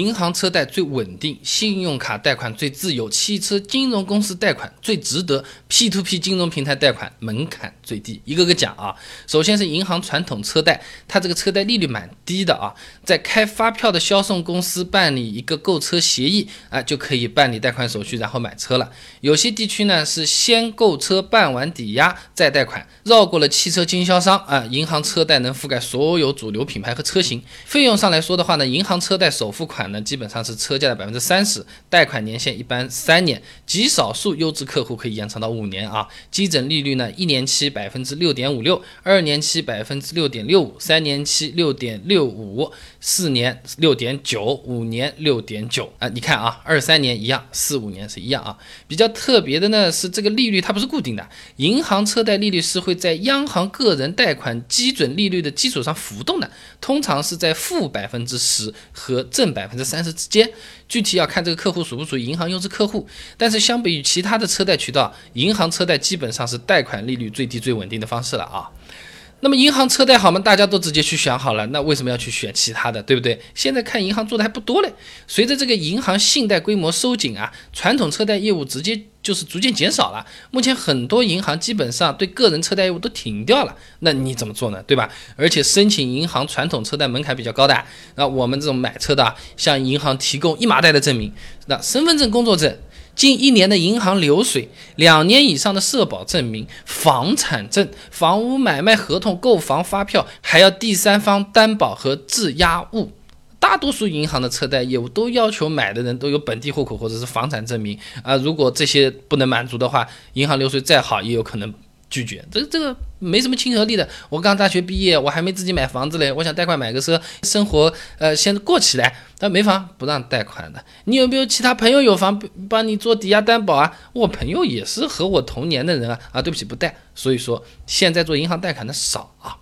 银行车贷最稳定，信用卡贷款最自由，汽车金融公司贷款最值得，P to P 金融平台贷款门槛最低。一个个讲啊，首先是银行传统车贷，它这个车贷利率蛮低的啊，在开发票的销售公司办理一个购车协议啊，就可以办理贷款手续，然后买车了。有些地区呢是先购车办完抵押再贷款，绕过了汽车经销商啊，银行车贷能覆盖所有主流品牌和车型。费用上来说的话呢，银行车贷首付款。那基本上是车价的百分之三十，贷款年限一般三年，极少数优质客户可以延长到五年啊。基准利率呢，一年期百分之六点五六，二年期百分之六点六五，三年期六点六五，四年六点九，五年六点九啊。你看啊，二三年一样，四五年是一样啊。比较特别的呢是这个利率它不是固定的，银行车贷利率是会在央行个人贷款基准利率的基础上浮动的，通常是在负百分之十和正百分三十之间，具体要看这个客户属不属于银行优质客户。但是相比于其他的车贷渠道，银行车贷基本上是贷款利率最低、最稳定的方式了啊。那么银行车贷好吗？大家都直接去选好了，那为什么要去选其他的，对不对？现在看银行做的还不多嘞。随着这个银行信贷规模收紧啊，传统车贷业务直接就是逐渐减少了。目前很多银行基本上对个人车贷业务都停掉了。那你怎么做呢？对吧？而且申请银行传统车贷门槛比较高的，那我们这种买车的，向银行提供一麻袋的证明，那身份证、工作证。近一年的银行流水，两年以上的社保证明、房产证、房屋买卖合同、购房发票，还要第三方担保和质押物。大多数银行的车贷业务都要求买的人都有本地户口或者是房产证明啊。如果这些不能满足的话，银行流水再好也有可能。拒绝，这这个没什么亲和力的。我刚大学毕业，我还没自己买房子嘞，我想贷款买个车，生活呃先过起来。但没房不让贷款的。你有没有其他朋友有房帮你做抵押担保啊？我朋友也是和我同年的人啊啊，对不起不贷。所以说现在做银行贷款的少啊。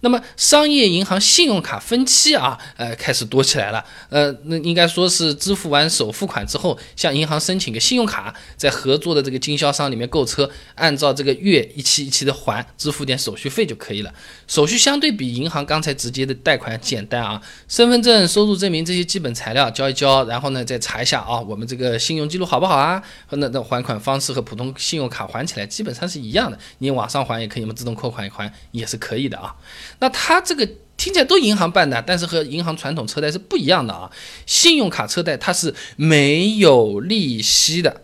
那么商业银行信用卡分期啊，呃，开始多起来了。呃，那应该说是支付完首付款之后，向银行申请个信用卡，在合作的这个经销商里面购车，按照这个月一期一期的还，支付点手续费就可以了。手续相对比银行刚才直接的贷款简单啊。身份证、收入证明这些基本材料交一交，然后呢再查一下啊，我们这个信用记录好不好啊？那那还款方式和普通信用卡还起来基本上是一样的，你网上还也可以嘛，自动扣款还也是可以的啊。那他这个听起来都银行办的，但是和银行传统车贷是不一样的啊。信用卡车贷它是没有利息的，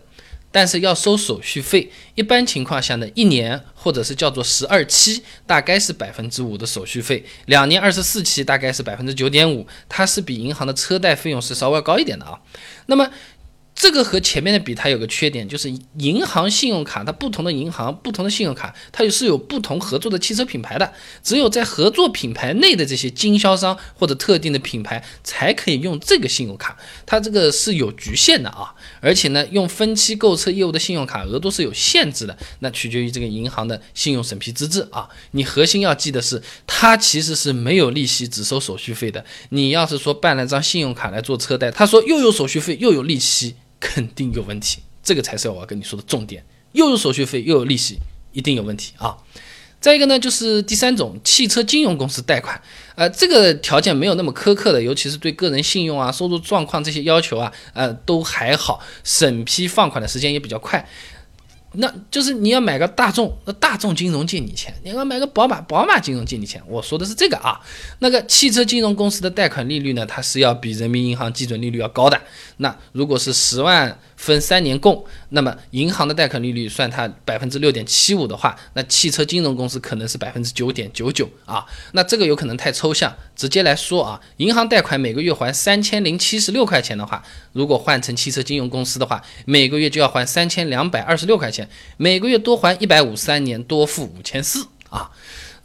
但是要收手续费。一般情况下呢，一年或者是叫做十二期，大概是百分之五的手续费；两年二十四期，大概是百分之九点五。它是比银行的车贷费用是稍微高一点的啊。那么。这个和前面的比，它有个缺点，就是银行信用卡，它不同的银行、不同的信用卡，它也是有不同合作的汽车品牌的。只有在合作品牌内的这些经销商或者特定的品牌才可以用这个信用卡，它这个是有局限的啊。而且呢，用分期购车业务的信用卡额度是有限制的，那取决于这个银行的信用审批资质啊。你核心要记得是，它其实是没有利息，只收手续费的。你要是说办了张信用卡来做车贷，他说又有手续费又有利息。肯定有问题，这个才是我要跟你说的重点。又有手续费，又有利息，一定有问题啊！再一个呢，就是第三种汽车金融公司贷款，呃，这个条件没有那么苛刻的，尤其是对个人信用啊、收入状况这些要求啊，呃，都还好，审批放款的时间也比较快。那就是你要买个大众，那大众金融借你钱；你要买个宝马，宝马金融借你钱。我说的是这个啊。那个汽车金融公司的贷款利率呢，它是要比人民银行基准利率要高的。那如果是十万分三年供，那么银行的贷款利率算它百分之六点七五的话，那汽车金融公司可能是百分之九点九九啊。那这个有可能太抽象，直接来说啊，银行贷款每个月还三千零七十六块钱的话，如果换成汽车金融公司的话，每个月就要还三千两百二十六块钱。每个月多还一百五，三年多付五千四啊。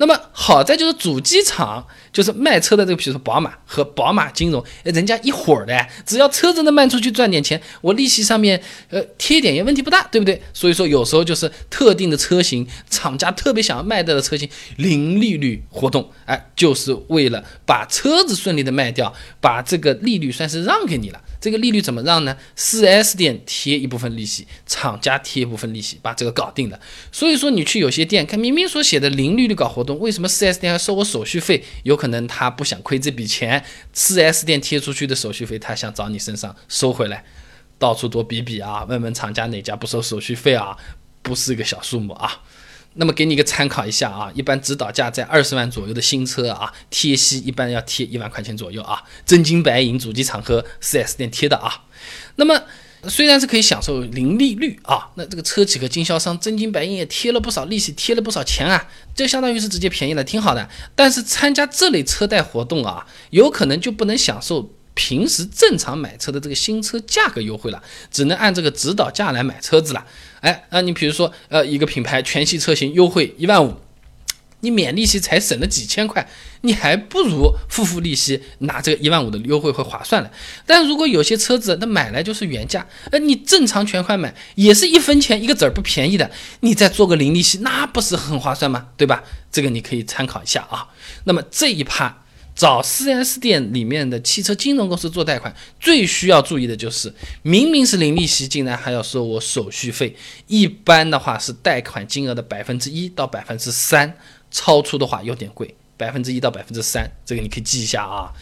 那么好在就是主机厂就是卖车的这个，比如说宝马和宝马金融，人家一伙儿的，只要车子能卖出去赚点钱，我利息上面呃贴点也问题不大，对不对？所以说有时候就是特定的车型，厂家特别想要卖掉的车型，零利率活动，哎，就是为了把车子顺利的卖掉，把这个利率算是让给你了。这个利率怎么让呢？4S 店贴一部分利息，厂家贴一部分利息，把这个搞定的。所以说你去有些店看，明明说写的零利率搞活动为什么四 S 店还收我手续费？有可能他不想亏这笔钱四 S 店贴出去的手续费他想找你身上收回来，到处多比比啊，问问厂家哪家不收手续费啊，不是个小数目啊。那么给你一个参考一下啊，一般指导价在二十万左右的新车啊，贴息一般要贴一万块钱左右啊，真金白银主机厂和四 S 店贴的啊。那么虽然是可以享受零利率啊，那这个车企和经销商真金白银也贴了不少利息，贴了不少钱啊，这相当于是直接便宜了，挺好的。但是参加这类车贷活动啊，有可能就不能享受。平时正常买车的这个新车价格优惠了，只能按这个指导价来买车子了。哎，那你比如说，呃，一个品牌全系车型优惠一万五，你免利息才省了几千块，你还不如付付利息拿这个一万五的优惠会划算了。但如果有些车子那买来就是原价，呃，你正常全款买也是一分钱一个子儿不便宜的，你再做个零利息，那不是很划算吗？对吧？这个你可以参考一下啊。那么这一趴。找 4S 店里面的汽车金融公司做贷款，最需要注意的就是，明明是零利息，竟然还要收我手续费。一般的话是贷款金额的百分之一到百分之三，超出的话有点贵，百分之一到百分之三，这个你可以记一下啊。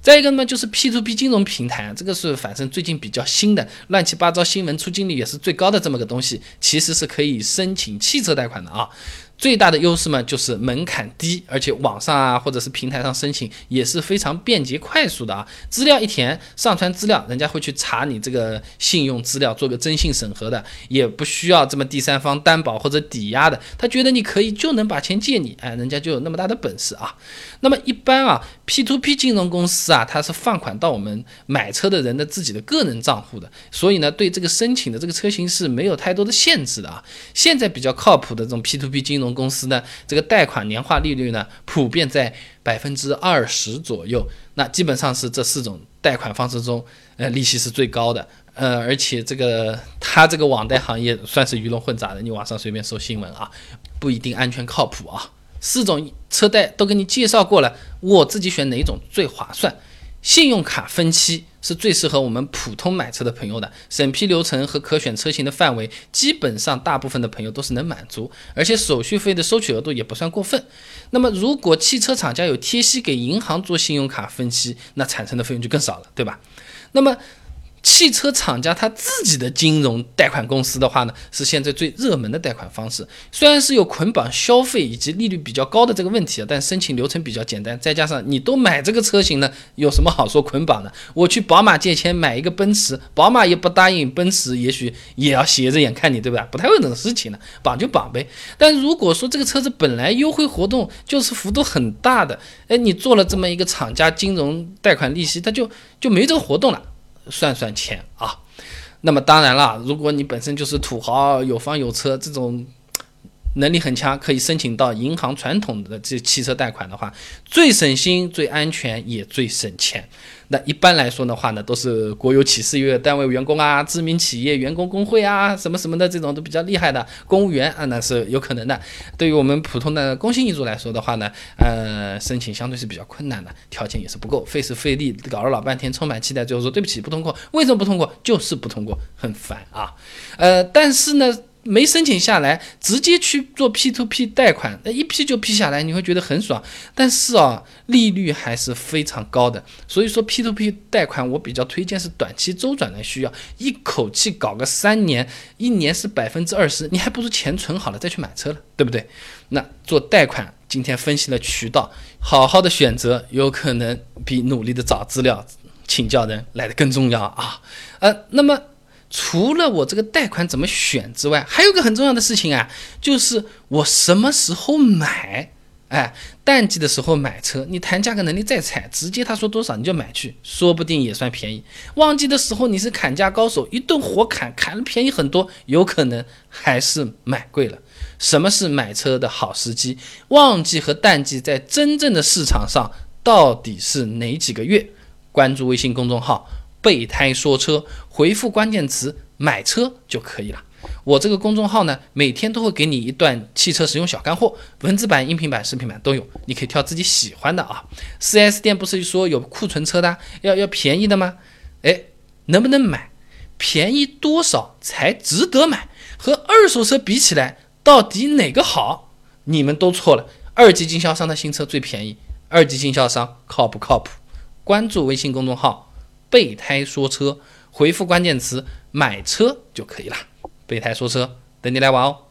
再一个呢，就是 P to P 金融平台，这个是反正最近比较新的，乱七八糟新闻出镜率也是最高的这么个东西，其实是可以申请汽车贷款的啊。最大的优势嘛，就是门槛低，而且网上啊或者是平台上申请也是非常便捷快速的啊。资料一填，上传资料，人家会去查你这个信用资料，做个征信审核的，也不需要这么第三方担保或者抵押的，他觉得你可以就能把钱借你，哎，人家就有那么大的本事啊。那么一般啊，P2P 金融公司啊，它是放款到我们买车的人的自己的个人账户的，所以呢，对这个申请的这个车型是没有太多的限制的啊。现在比较靠谱的这种 P2P 金融。公司呢，这个贷款年化利率呢，普遍在百分之二十左右。那基本上是这四种贷款方式中，呃，利息是最高的。呃，而且这个它这个网贷行业算是鱼龙混杂的，你网上随便搜新闻啊，不一定安全靠谱啊。四种车贷都给你介绍过了，我自己选哪种最划算？信用卡分期。是最适合我们普通买车的朋友的审批流程和可选车型的范围，基本上大部分的朋友都是能满足，而且手续费的收取额度也不算过分。那么，如果汽车厂家有贴息给银行做信用卡分期，那产生的费用就更少了，对吧？那么。汽车厂家他自己的金融贷款公司的话呢，是现在最热门的贷款方式。虽然是有捆绑消费以及利率比较高的这个问题啊，但申请流程比较简单。再加上你都买这个车型呢，有什么好说捆绑的？我去宝马借钱买一个奔驰，宝马也不答应，奔驰也许也要斜着眼看你，对吧？不太会这种事情的，绑就绑呗。但如果说这个车子本来优惠活动就是幅度很大的，哎，你做了这么一个厂家金融贷款利息，它就就没这个活动了。算算钱啊，那么当然了，如果你本身就是土豪，有房有车，这种能力很强，可以申请到银行传统的这汽车贷款的话，最省心、最安全也最省钱。那一般来说的话呢，都是国有企事业单位员工啊，知名企业员工工会啊，什么什么的这种都比较厉害的公务员啊，那是有可能的。对于我们普通的工薪一族来说的话呢，呃，申请相对是比较困难的，条件也是不够，费时费力，搞了老半天，充满期待，最后说对不起不通过，为什么不通过？就是不通过，很烦啊。呃，但是呢。没申请下来，直接去做 P to P 贷款，那一批就批下来，你会觉得很爽。但是啊，利率还是非常高的。所以说 P to P 贷款，我比较推荐是短期周转的需要，一口气搞个三年，一年是百分之二十，你还不如钱存好了再去买车了，对不对？那做贷款，今天分析了渠道，好好的选择，有可能比努力的找资料、请教人来的更重要啊。呃，那么。除了我这个贷款怎么选之外，还有个很重要的事情啊，就是我什么时候买？哎，淡季的时候买车，你谈价格能力再差，直接他说多少你就买去，说不定也算便宜。旺季的时候你是砍价高手，一顿火砍，砍了便宜很多，有可能还是买贵了。什么是买车的好时机？旺季和淡季在真正的市场上到底是哪几个月？关注微信公众号。备胎说车，回复关键词“买车”就可以了。我这个公众号呢，每天都会给你一段汽车使用小干货，文字版、音频版、视频版都有，你可以挑自己喜欢的啊。4S 店不是说有库存车的，要要便宜的吗？哎，能不能买？便宜多少才值得买？和二手车比起来，到底哪个好？你们都错了。二级经销商的新车最便宜。二级经销商靠不靠谱？关注微信公众号“备胎说车”，回复关键词“买车”就可以了。备胎说车，等你来玩哦。